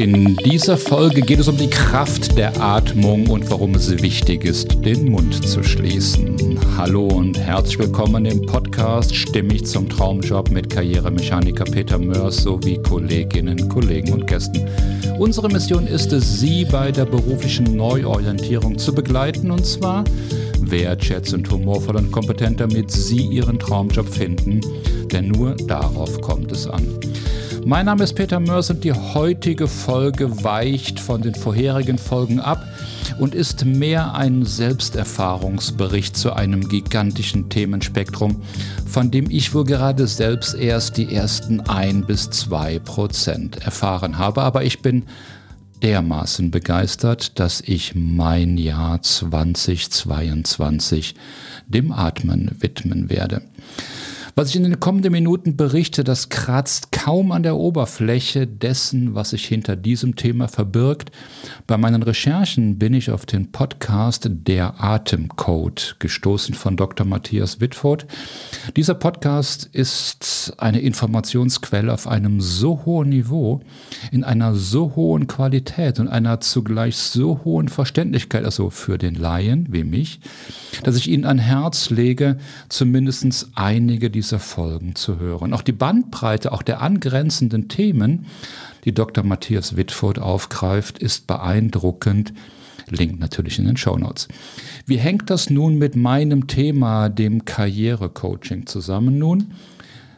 In dieser Folge geht es um die Kraft der Atmung und warum es wichtig ist, den Mund zu schließen. Hallo und herzlich willkommen im Podcast Stimmig zum Traumjob mit Karrieremechaniker Peter Mörs sowie Kolleginnen, Kollegen und Gästen. Unsere Mission ist es, Sie bei der beruflichen Neuorientierung zu begleiten und zwar wertschätzend, humorvoll und kompetent, damit Sie Ihren Traumjob finden, denn nur darauf kommt es an. Mein Name ist Peter Mörs und die heutige Folge weicht von den vorherigen Folgen ab und ist mehr ein Selbsterfahrungsbericht zu einem gigantischen Themenspektrum, von dem ich wohl gerade selbst erst die ersten ein bis zwei Prozent erfahren habe. Aber ich bin dermaßen begeistert, dass ich mein Jahr 2022 dem Atmen widmen werde. Was ich in den kommenden Minuten berichte, das kratzt kaum an der Oberfläche dessen, was sich hinter diesem Thema verbirgt. Bei meinen Recherchen bin ich auf den Podcast Der Atemcode gestoßen von Dr. Matthias Wittfurt. Dieser Podcast ist eine Informationsquelle auf einem so hohen Niveau, in einer so hohen Qualität und einer zugleich so hohen Verständlichkeit, also für den Laien wie mich, dass ich Ihnen ein Herz lege, zumindest einige dieser dieser Folgen zu hören. Auch die Bandbreite, auch der angrenzenden Themen, die Dr. Matthias Wittfurt aufgreift, ist beeindruckend. Link natürlich in den Show Notes. Wie hängt das nun mit meinem Thema, dem Karrierecoaching, zusammen? Nun,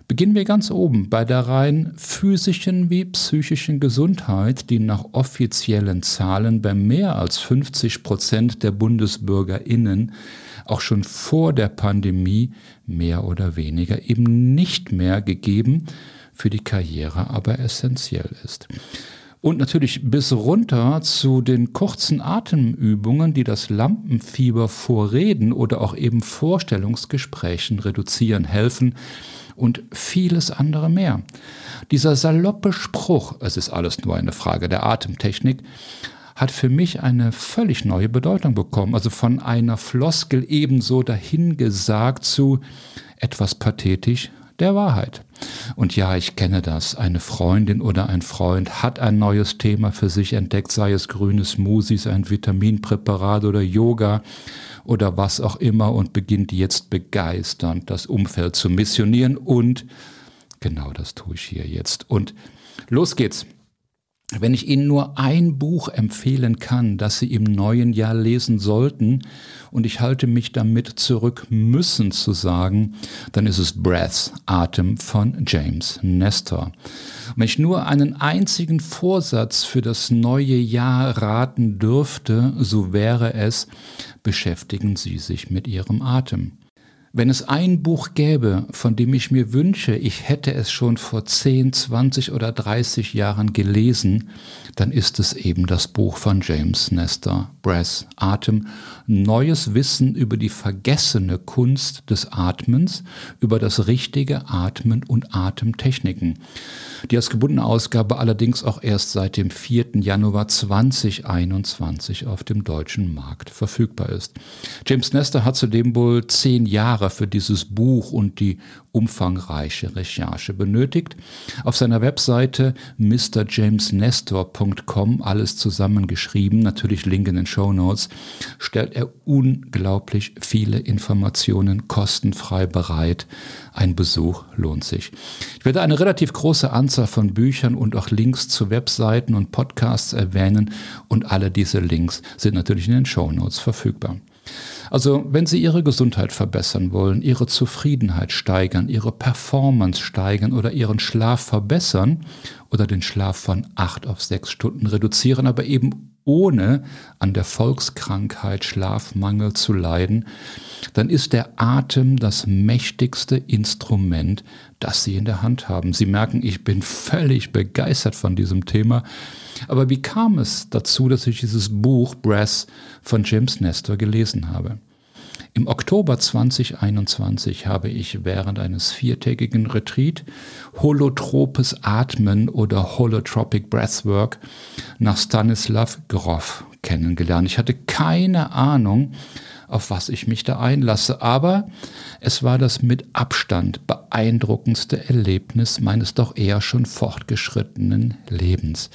beginnen wir ganz oben bei der rein physischen wie psychischen Gesundheit, die nach offiziellen Zahlen bei mehr als 50 Prozent der BundesbürgerInnen auch schon vor der Pandemie mehr oder weniger eben nicht mehr gegeben, für die Karriere aber essentiell ist. Und natürlich bis runter zu den kurzen Atemübungen, die das Lampenfieber vor Reden oder auch eben Vorstellungsgesprächen reduzieren helfen und vieles andere mehr. Dieser saloppe Spruch, es ist alles nur eine Frage der Atemtechnik, hat für mich eine völlig neue Bedeutung bekommen. Also von einer Floskel ebenso dahingesagt zu etwas pathetisch der Wahrheit. Und ja, ich kenne das. Eine Freundin oder ein Freund hat ein neues Thema für sich entdeckt, sei es grünes Musis, ein Vitaminpräparat oder Yoga oder was auch immer und beginnt jetzt begeisternd das Umfeld zu missionieren und genau das tue ich hier jetzt. Und los geht's. Wenn ich Ihnen nur ein Buch empfehlen kann, das Sie im neuen Jahr lesen sollten, und ich halte mich damit zurück, müssen zu sagen, dann ist es Breath, Atem von James Nestor. Wenn ich nur einen einzigen Vorsatz für das neue Jahr raten dürfte, so wäre es, beschäftigen Sie sich mit Ihrem Atem. Wenn es ein Buch gäbe, von dem ich mir wünsche, ich hätte es schon vor 10, 20 oder 30 Jahren gelesen, dann ist es eben das Buch von James Nestor, Breath, Atem, neues Wissen über die vergessene Kunst des Atmens, über das richtige Atmen und Atemtechniken die als gebundene Ausgabe allerdings auch erst seit dem 4. Januar 2021 auf dem deutschen Markt verfügbar ist. James Nestor hat zudem wohl zehn Jahre für dieses Buch und die umfangreiche Recherche benötigt. Auf seiner Webseite mrjamesnestor.com, alles zusammengeschrieben, natürlich Link in den Show Notes, stellt er unglaublich viele Informationen kostenfrei bereit. Ein Besuch lohnt sich. Ich werde eine relativ große Anzahl von Büchern und auch Links zu Webseiten und Podcasts erwähnen und alle diese Links sind natürlich in den Show Notes verfügbar. Also wenn Sie Ihre Gesundheit verbessern wollen, Ihre Zufriedenheit steigern, Ihre Performance steigern oder Ihren Schlaf verbessern oder den Schlaf von acht auf sechs Stunden reduzieren, aber eben ohne an der Volkskrankheit Schlafmangel zu leiden, dann ist der Atem das mächtigste Instrument, das Sie in der Hand haben. Sie merken, ich bin völlig begeistert von diesem Thema. Aber wie kam es dazu, dass ich dieses Buch Breath von James Nestor gelesen habe? Im Oktober 2021 habe ich während eines viertägigen Retreat Holotropes Atmen oder Holotropic Breathwork nach Stanislav Grof kennengelernt. Ich hatte keine Ahnung, auf was ich mich da einlasse, aber es war das mit Abstand beeindruckendste Erlebnis meines doch eher schon fortgeschrittenen Lebens.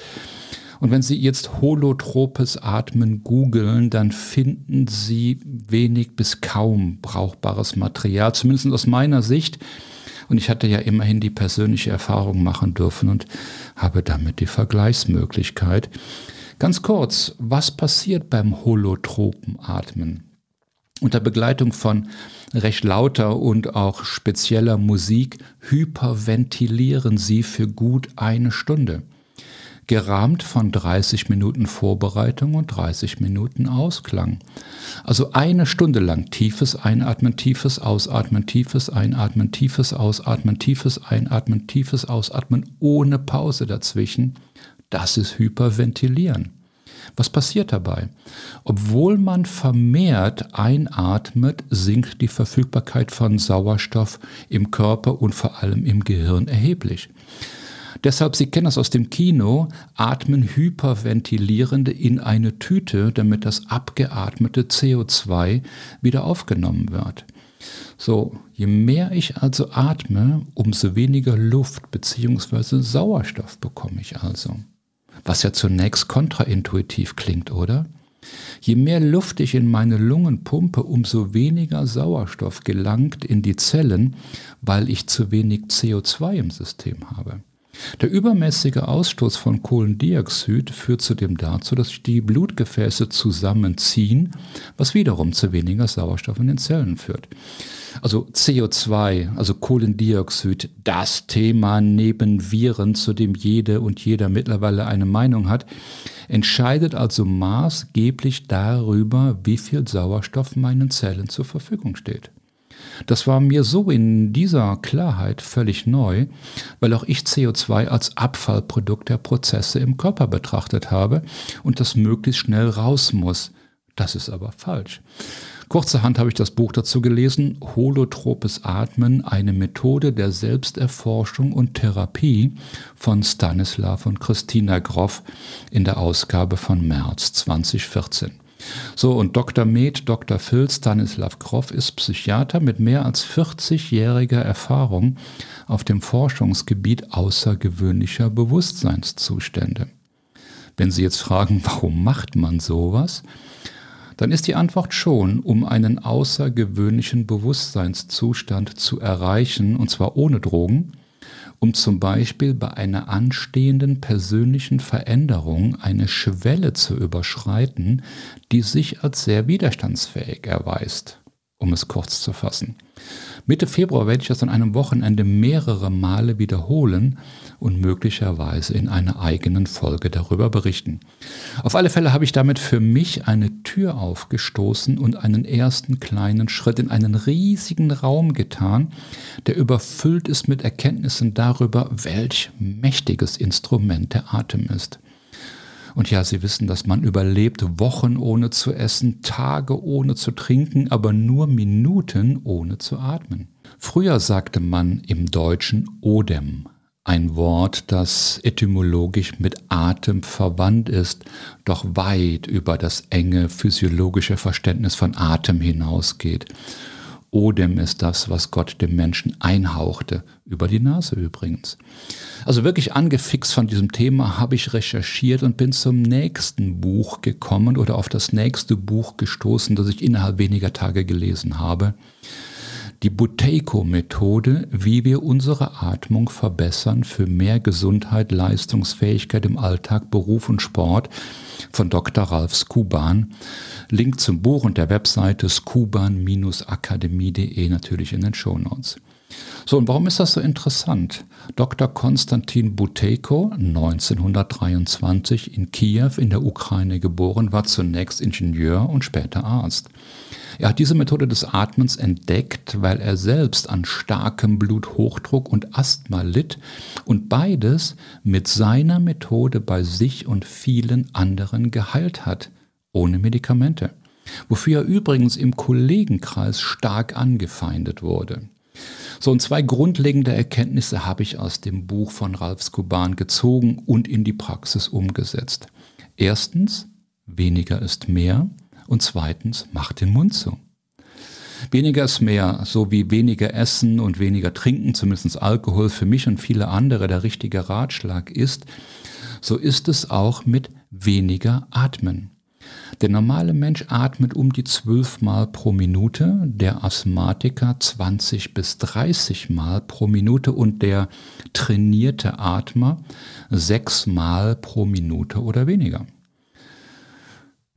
Und wenn Sie jetzt holotropes Atmen googeln, dann finden Sie wenig bis kaum brauchbares Material, zumindest aus meiner Sicht. Und ich hatte ja immerhin die persönliche Erfahrung machen dürfen und habe damit die Vergleichsmöglichkeit. Ganz kurz, was passiert beim holotropen Atmen? Unter Begleitung von recht lauter und auch spezieller Musik hyperventilieren Sie für gut eine Stunde gerahmt von 30 Minuten Vorbereitung und 30 Minuten Ausklang. Also eine Stunde lang tiefes Einatmen, tiefes Ausatmen, tiefes Einatmen, tiefes Ausatmen, tiefes Einatmen, tiefes Ausatmen ohne Pause dazwischen. Das ist Hyperventilieren. Was passiert dabei? Obwohl man vermehrt einatmet, sinkt die Verfügbarkeit von Sauerstoff im Körper und vor allem im Gehirn erheblich. Deshalb, Sie kennen das aus dem Kino, atmen Hyperventilierende in eine Tüte, damit das abgeatmete CO2 wieder aufgenommen wird. So, je mehr ich also atme, umso weniger Luft bzw. Sauerstoff bekomme ich also. Was ja zunächst kontraintuitiv klingt, oder? Je mehr Luft ich in meine Lungen pumpe, umso weniger Sauerstoff gelangt in die Zellen, weil ich zu wenig CO2 im System habe. Der übermäßige Ausstoß von Kohlendioxid führt zudem dazu, dass sich die Blutgefäße zusammenziehen, was wiederum zu weniger Sauerstoff in den Zellen führt. Also CO2, also Kohlendioxid, das Thema neben Viren, zu dem jede und jeder mittlerweile eine Meinung hat, entscheidet also maßgeblich darüber, wie viel Sauerstoff meinen Zellen zur Verfügung steht. Das war mir so in dieser Klarheit völlig neu, weil auch ich CO2 als Abfallprodukt der Prozesse im Körper betrachtet habe und das möglichst schnell raus muss. Das ist aber falsch. Kurzerhand habe ich das Buch dazu gelesen, Holotropes Atmen, eine Methode der Selbsterforschung und Therapie von Stanislav und Christina Groff in der Ausgabe von März 2014. So, und Dr. Med, Dr. Phil Stanislav Kroff ist Psychiater mit mehr als 40-jähriger Erfahrung auf dem Forschungsgebiet außergewöhnlicher Bewusstseinszustände. Wenn Sie jetzt fragen, warum macht man sowas? Dann ist die Antwort schon, um einen außergewöhnlichen Bewusstseinszustand zu erreichen, und zwar ohne Drogen, um zum Beispiel bei einer anstehenden persönlichen Veränderung eine Schwelle zu überschreiten, die sich als sehr widerstandsfähig erweist, um es kurz zu fassen. Mitte Februar werde ich das an einem Wochenende mehrere Male wiederholen und möglicherweise in einer eigenen Folge darüber berichten. Auf alle Fälle habe ich damit für mich eine Tür aufgestoßen und einen ersten kleinen Schritt in einen riesigen Raum getan, der überfüllt ist mit Erkenntnissen darüber, welch mächtiges Instrument der Atem ist. Und ja, Sie wissen, dass man überlebt Wochen ohne zu essen, Tage ohne zu trinken, aber nur Minuten ohne zu atmen. Früher sagte man im Deutschen Odem, ein Wort, das etymologisch mit Atem verwandt ist, doch weit über das enge physiologische Verständnis von Atem hinausgeht. Odem ist das, was Gott dem Menschen einhauchte, über die Nase übrigens. Also wirklich angefixt von diesem Thema habe ich recherchiert und bin zum nächsten Buch gekommen oder auf das nächste Buch gestoßen, das ich innerhalb weniger Tage gelesen habe. Die Buteiko-Methode, wie wir unsere Atmung verbessern für mehr Gesundheit, Leistungsfähigkeit im Alltag, Beruf und Sport von Dr. Ralf Skuban. Link zum Buch und der Webseite skuban-akademie.de natürlich in den Shownotes. So, und warum ist das so interessant? Dr. Konstantin Buteyko, 1923 in Kiew in der Ukraine geboren, war zunächst Ingenieur und später Arzt. Er hat diese Methode des Atmens entdeckt, weil er selbst an starkem Bluthochdruck und Asthma litt und beides mit seiner Methode bei sich und vielen anderen geheilt hat, ohne Medikamente. Wofür er übrigens im Kollegenkreis stark angefeindet wurde. So, und zwei grundlegende Erkenntnisse habe ich aus dem Buch von Ralf Skuban gezogen und in die Praxis umgesetzt. Erstens, weniger ist mehr und zweitens, mach den Mund zu. Weniger ist mehr, so wie weniger Essen und weniger Trinken, zumindest Alkohol für mich und viele andere der richtige Ratschlag ist, so ist es auch mit weniger Atmen. Der normale Mensch atmet um die 12 Mal pro Minute, der Asthmatiker 20 bis 30 Mal pro Minute und der trainierte Atmer 6 Mal pro Minute oder weniger.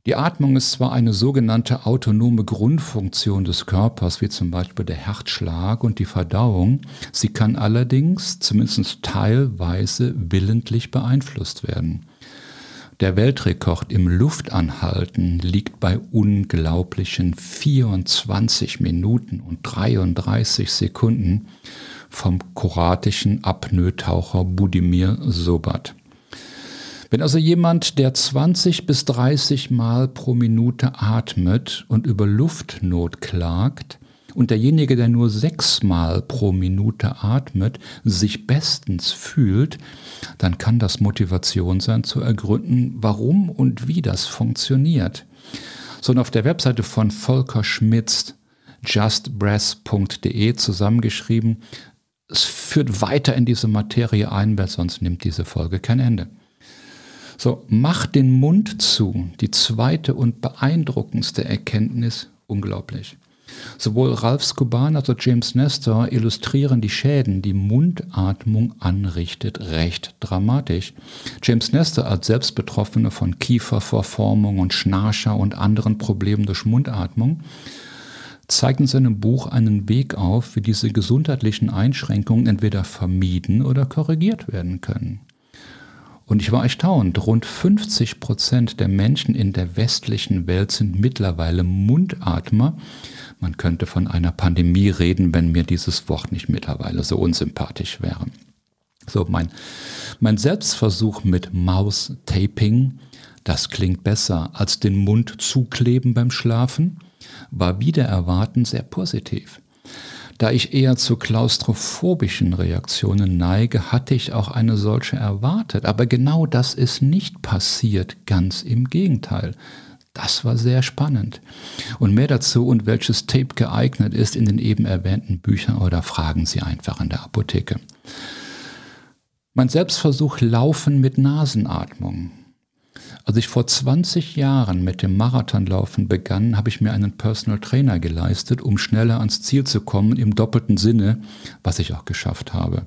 Die Atmung ist zwar eine sogenannte autonome Grundfunktion des Körpers, wie zum Beispiel der Herzschlag und die Verdauung, sie kann allerdings zumindest teilweise willentlich beeinflusst werden. Der Weltrekord im Luftanhalten liegt bei unglaublichen 24 Minuten und 33 Sekunden vom kroatischen Apnoe-Taucher Budimir Sobat. Wenn also jemand, der 20 bis 30 Mal pro Minute atmet und über Luftnot klagt, und derjenige, der nur sechs Mal pro Minute atmet, sich bestens fühlt, dann kann das Motivation sein zu ergründen, warum und wie das funktioniert. So und auf der Webseite von Volker Schmitz, justbreath.de zusammengeschrieben, es führt weiter in diese Materie ein, weil sonst nimmt diese Folge kein Ende. So, mach den Mund zu. Die zweite und beeindruckendste Erkenntnis, unglaublich. Sowohl Ralph Scuban als auch James Nestor illustrieren die Schäden, die Mundatmung anrichtet, recht dramatisch. James Nestor als Selbstbetroffene von Kieferverformung und Schnarcher und anderen Problemen durch Mundatmung zeigt in seinem Buch einen Weg auf, wie diese gesundheitlichen Einschränkungen entweder vermieden oder korrigiert werden können. Und ich war erstaunt, rund 50 Prozent der Menschen in der westlichen Welt sind mittlerweile Mundatmer. Man könnte von einer Pandemie reden, wenn mir dieses Wort nicht mittlerweile so unsympathisch wäre. So, mein, mein Selbstversuch mit Maus-Taping, das klingt besser als den Mund zukleben beim Schlafen, war wieder erwarten sehr positiv. Da ich eher zu klaustrophobischen Reaktionen neige, hatte ich auch eine solche erwartet. Aber genau das ist nicht passiert, ganz im Gegenteil. Das war sehr spannend. Und mehr dazu und welches Tape geeignet ist in den eben erwähnten Büchern oder fragen Sie einfach in der Apotheke. Mein Selbstversuch Laufen mit Nasenatmung. Als ich vor 20 Jahren mit dem Marathonlaufen begann, habe ich mir einen Personal Trainer geleistet, um schneller ans Ziel zu kommen, im doppelten Sinne, was ich auch geschafft habe.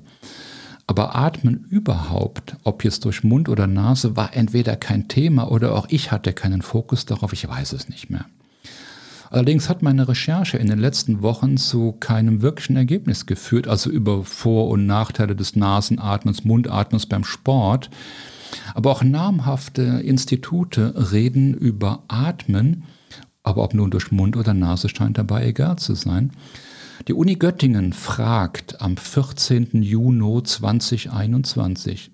Aber Atmen überhaupt, ob jetzt durch Mund oder Nase, war entweder kein Thema oder auch ich hatte keinen Fokus darauf, ich weiß es nicht mehr. Allerdings hat meine Recherche in den letzten Wochen zu keinem wirklichen Ergebnis geführt, also über Vor- und Nachteile des Nasenatmens, Mundatmens beim Sport. Aber auch namhafte Institute reden über Atmen, aber ob nun durch Mund oder Nase scheint dabei egal zu sein. Die Uni Göttingen fragt am 14. Juni 2021,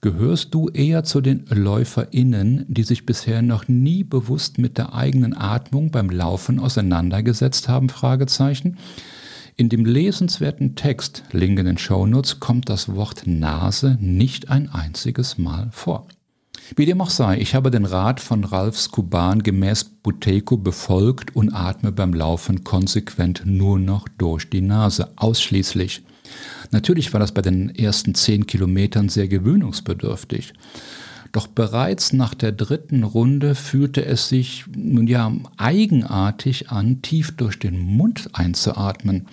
gehörst du eher zu den LäuferInnen, die sich bisher noch nie bewusst mit der eigenen Atmung beim Laufen auseinandergesetzt haben? Fragezeichen. In dem lesenswerten Text, Link in den Shownotes, kommt das Wort Nase nicht ein einziges Mal vor. Wie dem auch sei, ich habe den Rat von Ralf Skuban gemäß Buteco befolgt und atme beim Laufen konsequent nur noch durch die Nase, ausschließlich. Natürlich war das bei den ersten zehn Kilometern sehr gewöhnungsbedürftig. Doch bereits nach der dritten Runde fühlte es sich nun ja eigenartig an, tief durch den Mund einzuatmen,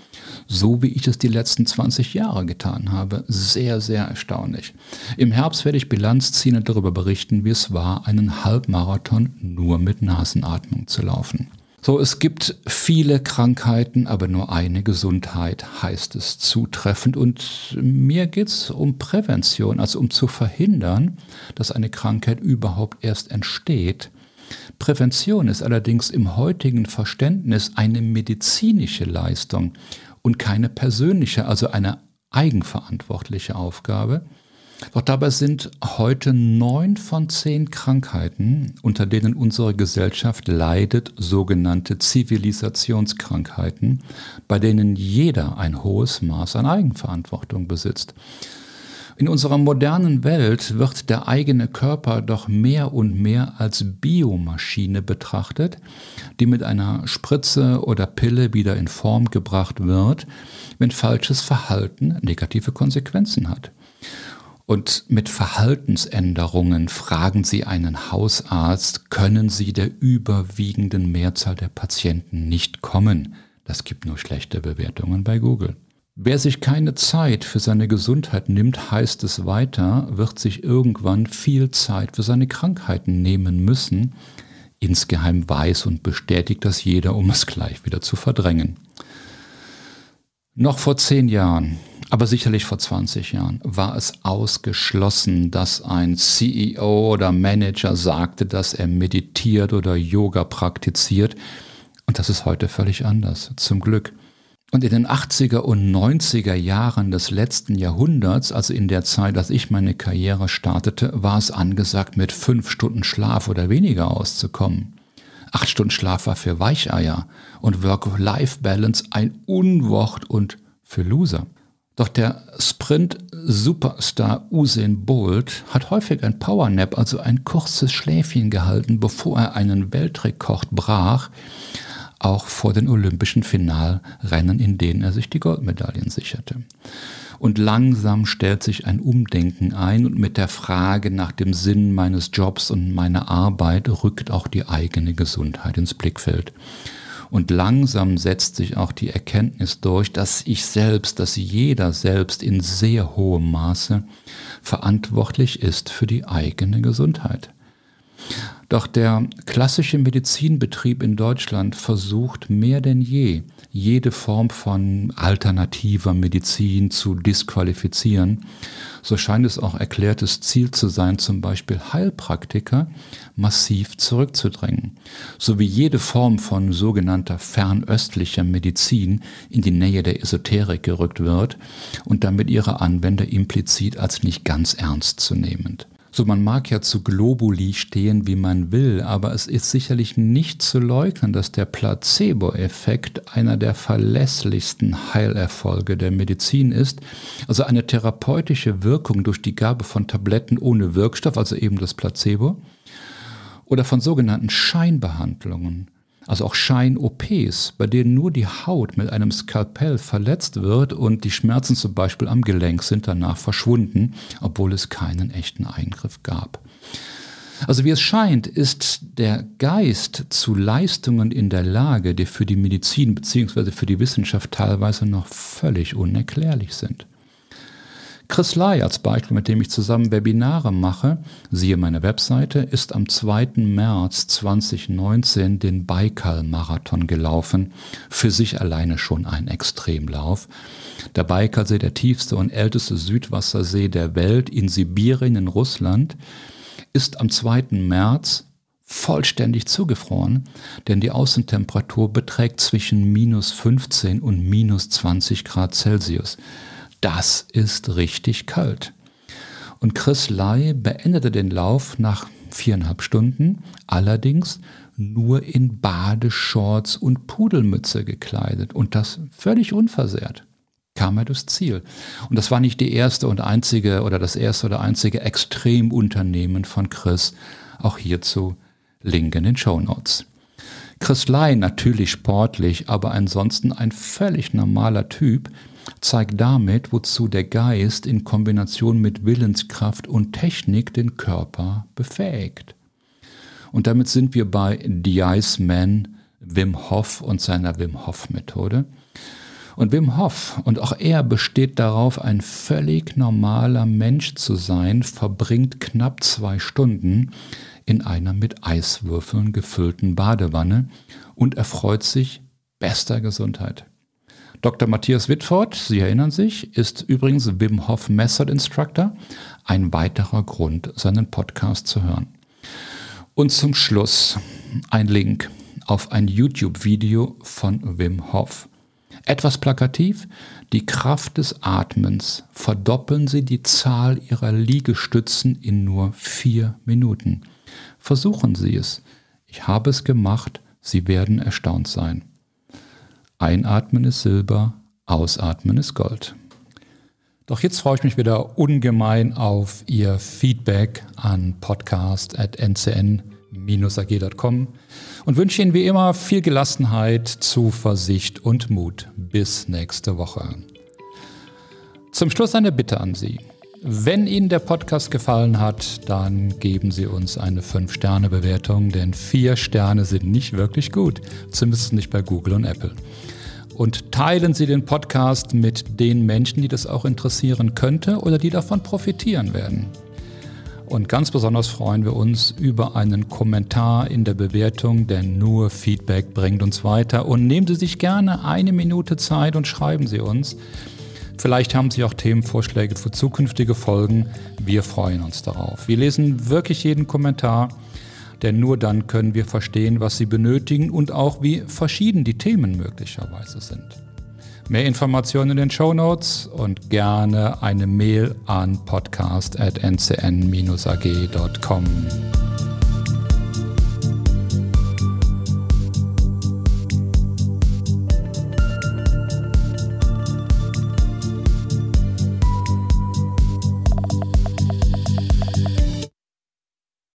so wie ich es die letzten 20 Jahre getan habe. Sehr, sehr erstaunlich. Im Herbst werde ich Bilanz ziehen und darüber berichten, wie es war, einen Halbmarathon nur mit Nasenatmung zu laufen. So, es gibt viele Krankheiten, aber nur eine Gesundheit heißt es zutreffend. Und mir geht es um Prävention, also um zu verhindern, dass eine Krankheit überhaupt erst entsteht. Prävention ist allerdings im heutigen Verständnis eine medizinische Leistung und keine persönliche, also eine eigenverantwortliche Aufgabe. Doch dabei sind heute neun von zehn Krankheiten, unter denen unsere Gesellschaft leidet, sogenannte Zivilisationskrankheiten, bei denen jeder ein hohes Maß an Eigenverantwortung besitzt. In unserer modernen Welt wird der eigene Körper doch mehr und mehr als Biomaschine betrachtet, die mit einer Spritze oder Pille wieder in Form gebracht wird, wenn falsches Verhalten negative Konsequenzen hat. Und mit Verhaltensänderungen fragen Sie einen Hausarzt, können Sie der überwiegenden Mehrzahl der Patienten nicht kommen. Das gibt nur schlechte Bewertungen bei Google. Wer sich keine Zeit für seine Gesundheit nimmt, heißt es weiter, wird sich irgendwann viel Zeit für seine Krankheiten nehmen müssen. Insgeheim weiß und bestätigt das jeder, um es gleich wieder zu verdrängen. Noch vor zehn Jahren, aber sicherlich vor 20 Jahren, war es ausgeschlossen, dass ein CEO oder Manager sagte, dass er meditiert oder Yoga praktiziert. Und das ist heute völlig anders, zum Glück. Und in den 80er und 90er Jahren des letzten Jahrhunderts, also in der Zeit, als ich meine Karriere startete, war es angesagt, mit fünf Stunden Schlaf oder weniger auszukommen. Acht Stunden Schlaf war für Weicheier und Work-Life-Balance ein Unwort und für Loser. Doch der Sprint-Superstar Usain Bolt hat häufig ein Powernap, also ein kurzes Schläfchen gehalten, bevor er einen Weltrekord brach, auch vor den olympischen Finalrennen, in denen er sich die Goldmedaillen sicherte. Und langsam stellt sich ein Umdenken ein und mit der Frage nach dem Sinn meines Jobs und meiner Arbeit rückt auch die eigene Gesundheit ins Blickfeld. Und langsam setzt sich auch die Erkenntnis durch, dass ich selbst, dass jeder selbst in sehr hohem Maße verantwortlich ist für die eigene Gesundheit. Doch der klassische Medizinbetrieb in Deutschland versucht mehr denn je, jede Form von alternativer Medizin zu disqualifizieren. So scheint es auch erklärtes Ziel zu sein, zum Beispiel Heilpraktiker massiv zurückzudrängen, sowie jede Form von sogenannter fernöstlicher Medizin in die Nähe der Esoterik gerückt wird und damit ihre Anwender implizit als nicht ganz ernst zu nehmend. So, man mag ja zu Globuli stehen, wie man will, aber es ist sicherlich nicht zu leugnen, dass der Placebo-Effekt einer der verlässlichsten Heilerfolge der Medizin ist. Also eine therapeutische Wirkung durch die Gabe von Tabletten ohne Wirkstoff, also eben das Placebo, oder von sogenannten Scheinbehandlungen also auch Schein-OPs, bei denen nur die Haut mit einem Skalpell verletzt wird und die Schmerzen zum Beispiel am Gelenk sind danach verschwunden, obwohl es keinen echten Eingriff gab. Also wie es scheint, ist der Geist zu Leistungen in der Lage, die für die Medizin bzw. für die Wissenschaft teilweise noch völlig unerklärlich sind. Chris Lai als Beispiel, mit dem ich zusammen Webinare mache, siehe meine Webseite, ist am 2. März 2019 den Baikal-Marathon gelaufen. Für sich alleine schon ein Extremlauf. Der Baikalsee, der tiefste und älteste Südwassersee der Welt in Sibirien in Russland, ist am 2. März vollständig zugefroren, denn die Außentemperatur beträgt zwischen minus 15 und minus 20 Grad Celsius das ist richtig kalt. Und Chris Lai beendete den Lauf nach viereinhalb Stunden, allerdings nur in Badeshorts und Pudelmütze gekleidet und das völlig unversehrt kam er durchs Ziel. Und das war nicht die erste und einzige oder das erste oder einzige Extremunternehmen von Chris. Auch hierzu Link in den Show Notes. Chris Lai natürlich sportlich, aber ansonsten ein völlig normaler Typ, zeigt damit, wozu der Geist in Kombination mit Willenskraft und Technik den Körper befähigt. Und damit sind wir bei The Iceman Wim Hof und seiner Wim Hof Methode. Und Wim Hof, und auch er besteht darauf, ein völlig normaler Mensch zu sein, verbringt knapp zwei Stunden in einer mit Eiswürfeln gefüllten Badewanne und erfreut sich bester Gesundheit. Dr. Matthias Whitford, Sie erinnern sich, ist übrigens Wim Hof Method Instructor. Ein weiterer Grund, seinen Podcast zu hören. Und zum Schluss ein Link auf ein YouTube-Video von Wim Hof. Etwas plakativ, die Kraft des Atmens verdoppeln Sie die Zahl Ihrer Liegestützen in nur vier Minuten. Versuchen Sie es. Ich habe es gemacht, Sie werden erstaunt sein. Einatmen ist Silber, Ausatmen ist Gold. Doch jetzt freue ich mich wieder ungemein auf Ihr Feedback an podcast.ncn-ag.com und wünsche Ihnen wie immer viel Gelassenheit, Zuversicht und Mut. Bis nächste Woche. Zum Schluss eine Bitte an Sie. Wenn Ihnen der Podcast gefallen hat, dann geben Sie uns eine 5-Sterne-Bewertung, denn 4 Sterne sind nicht wirklich gut, zumindest nicht bei Google und Apple. Und teilen Sie den Podcast mit den Menschen, die das auch interessieren könnte oder die davon profitieren werden. Und ganz besonders freuen wir uns über einen Kommentar in der Bewertung, denn nur Feedback bringt uns weiter. Und nehmen Sie sich gerne eine Minute Zeit und schreiben Sie uns. Vielleicht haben Sie auch Themenvorschläge für zukünftige Folgen. Wir freuen uns darauf. Wir lesen wirklich jeden Kommentar, denn nur dann können wir verstehen, was Sie benötigen und auch wie verschieden die Themen möglicherweise sind. Mehr Informationen in den Show Notes und gerne eine Mail an podcast.ncn-ag.com.